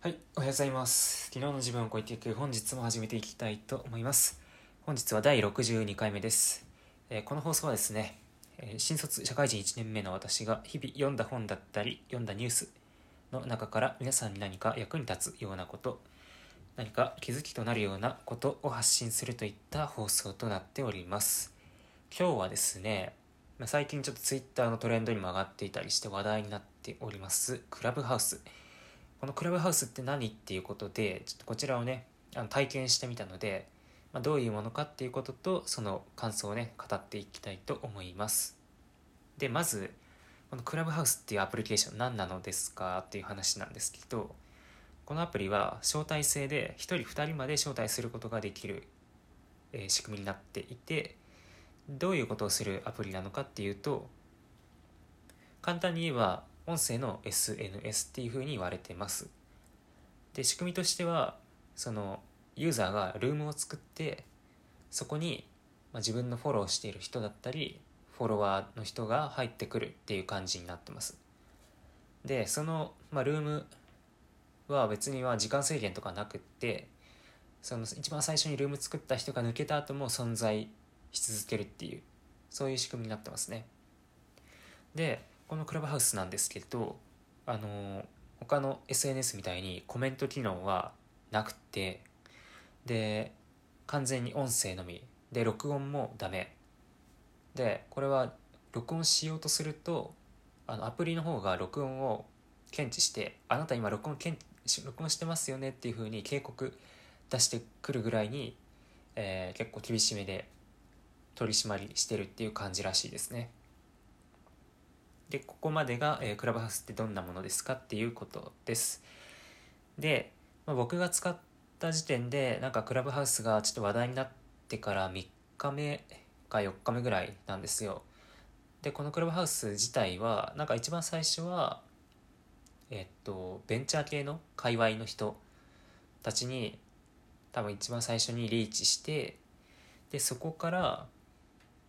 はい、おはようございます。昨日の自分を超えていく本日も始めていきたいと思います。本日は第62回目です。えーこの放送はですね、えー新卒社会人1年目の私が日々読んだ本だったり読んだニュースの中から皆さんに何か役に立つようなこと、何か気づきとなるようなことを発信するといった放送となっております。今日はですね、ま最近ちょっと Twitter のトレンドにも上がっていたりして話題になっております、クラブハウス。このクラブハウスって何っていうことでちょっとこちらをねあの体験してみたので、まあ、どういうものかっていうこととその感想をね語っていきたいと思います。でまずこのクラブハウスっていうアプリケーション何なのですかっていう話なんですけどこのアプリは招待制で1人2人まで招待することができる、えー仕組みになっていてどういうことをするアプリなのかっていうと簡単に言えば音声の SNS っていうふうに言われてます。で仕組みとしてはそのユーザーがルームを作ってそこに、ま、自分のフォローしている人だったりフォロワーの人が入ってくるっていう感じになってます。でその、まあ、ルームは別には時間制限とかなくってその一番最初にルーム作った人が抜けた後も存在し続けるっていうそういう仕組みになってますね。でこのクラブハウスなんですけどあの他の SNS みたいにコメント機能はなくてで完全に音声のみで録音もダメ。でこれは録音しようとするとあのアプリの方が録音を検知してあなた今録音検録音してますよねっていう風に警告出してくるぐらいに、えー結構厳しめで取り締まりしてるっていう感じらしいですね。でここまでが、えークラブハウスってどんなものですかっていうことです。で、まあ、僕が使った時点でなんかクラブハウスがちょっと話題になってから3日目か4日目ぐらいなんですよ。でこのクラブハウス自体はなんか一番最初はえっとベンチャー系の界隈の人たちに多分一番最初にリーチしてでそこから、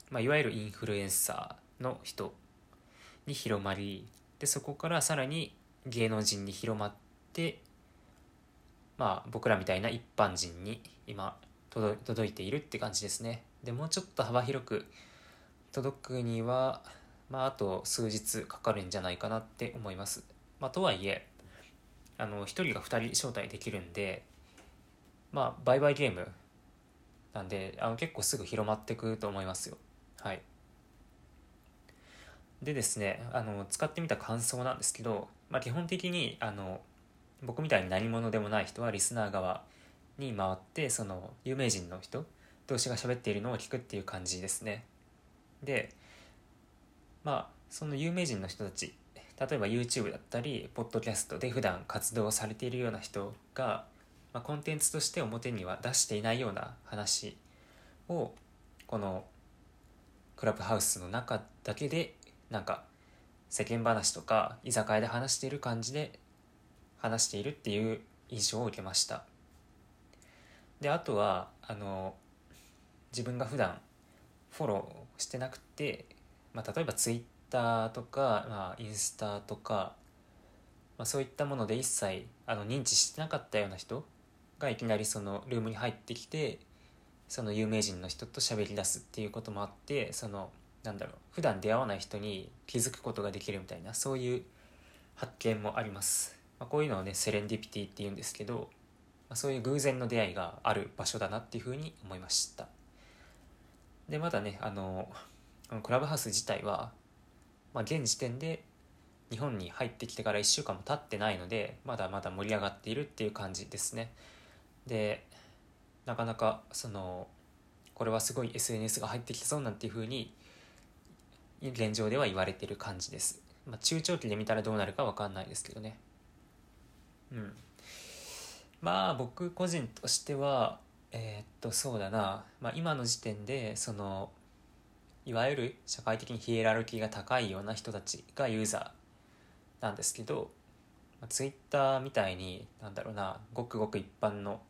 まあ、いわゆるインフルエンサーの人に広まりでそこからさらに芸能人に広まってまあ僕らみたいな一般人に今届いているって感じですね。でもうちょっと幅広く届くにはまああと数日かかるんじゃないかなって思います。まあとはいえあの1人が2人招待できるんでまあ売買ゲームなんであの結構すぐ広まってくと思いますよ。はい。でですねあの使ってみた感想なんですけど、まあ、基本的にあの僕みたいに何者でもない人はリスナー側に回ってその有名人の人同士が喋っているのを聞くっていう感じですね。でまあその有名人の人たち例えば YouTube だったりポッドキャストで普段活動されているような人が、まあ、コンテンツとして表には出していないような話をこのクラブハウスの中だけでなんか世間話とか居酒屋で話している感じで話しているっていう印象を受けました。であとはあの自分が普段フォローしてなくて、まあ、例えばツイッターとか、まあ、インスタとか、まあ、そういったもので一切あの認知してなかったような人がいきなりそのルームに入ってきてその有名人の人と喋り出すっていうこともあってそのなんだろう普段出会わない人に気づくことができるみたいなそういう発見もあります、まあ、こういうのをねセレンディピティって言うんですけど、まあ、そういう偶然の出会いがある場所だなっていうふうに思いました。でまだねあのクラブハウス自体は、まあ、現時点で日本に入ってきてから1週間も経ってないのでまだまだ盛り上がっているっていう感じですね。でなかなかそのこれはすごい SNS が入ってきたぞなんていうふうに現状では言われてる感じです、まあ、中長期で見たらどうなるか分かんないですけどね。うん。まあ僕個人としてはえーっとそうだな、まあ、今の時点でそのいわゆる社会的にヒエラルキーが高いような人たちがユーザーなんですけど、まあ、Twitter みたいになんだろうなごくごく一般の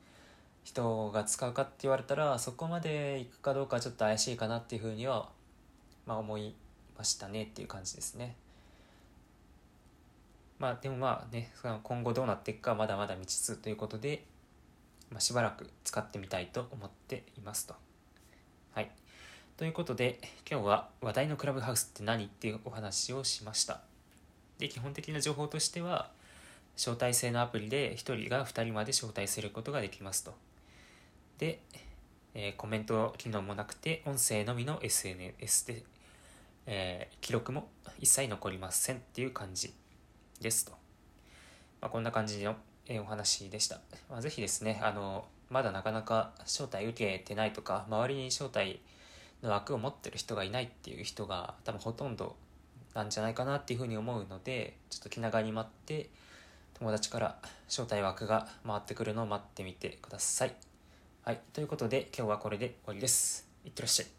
人が使うかって言われたらそこまでいくかどうかちょっと怪しいかなっていうふうには、まあ、思いましたねっていう感じですねまあでもまあね今後どうなっていくかまだまだ未知数ということで、まあ、しばらく使ってみたいと思っていますと。はい。ということで今日は話題のクラブハウスって何っていうお話をしました。で基本的な情報としては招待制のアプリで1人が2人まで招待することができますと。で、えー、コメント機能もなくて音声のみの SNS で、えー、記録も一切残りませんっていう感じですと。まあ、こんな感じの、え、お話でした。まあ、ぜひですね、あの、まだなかなか招待受けてないとか、周りに招待の枠を持ってる人がいないっていう人が多分ほとんどなんじゃないかなっていうふうに思うので、ちょっと気長に待って、友達から招待枠が回ってくるのを待ってみてください。はい、ということで今日はこれで終わりです。いってらっしゃい。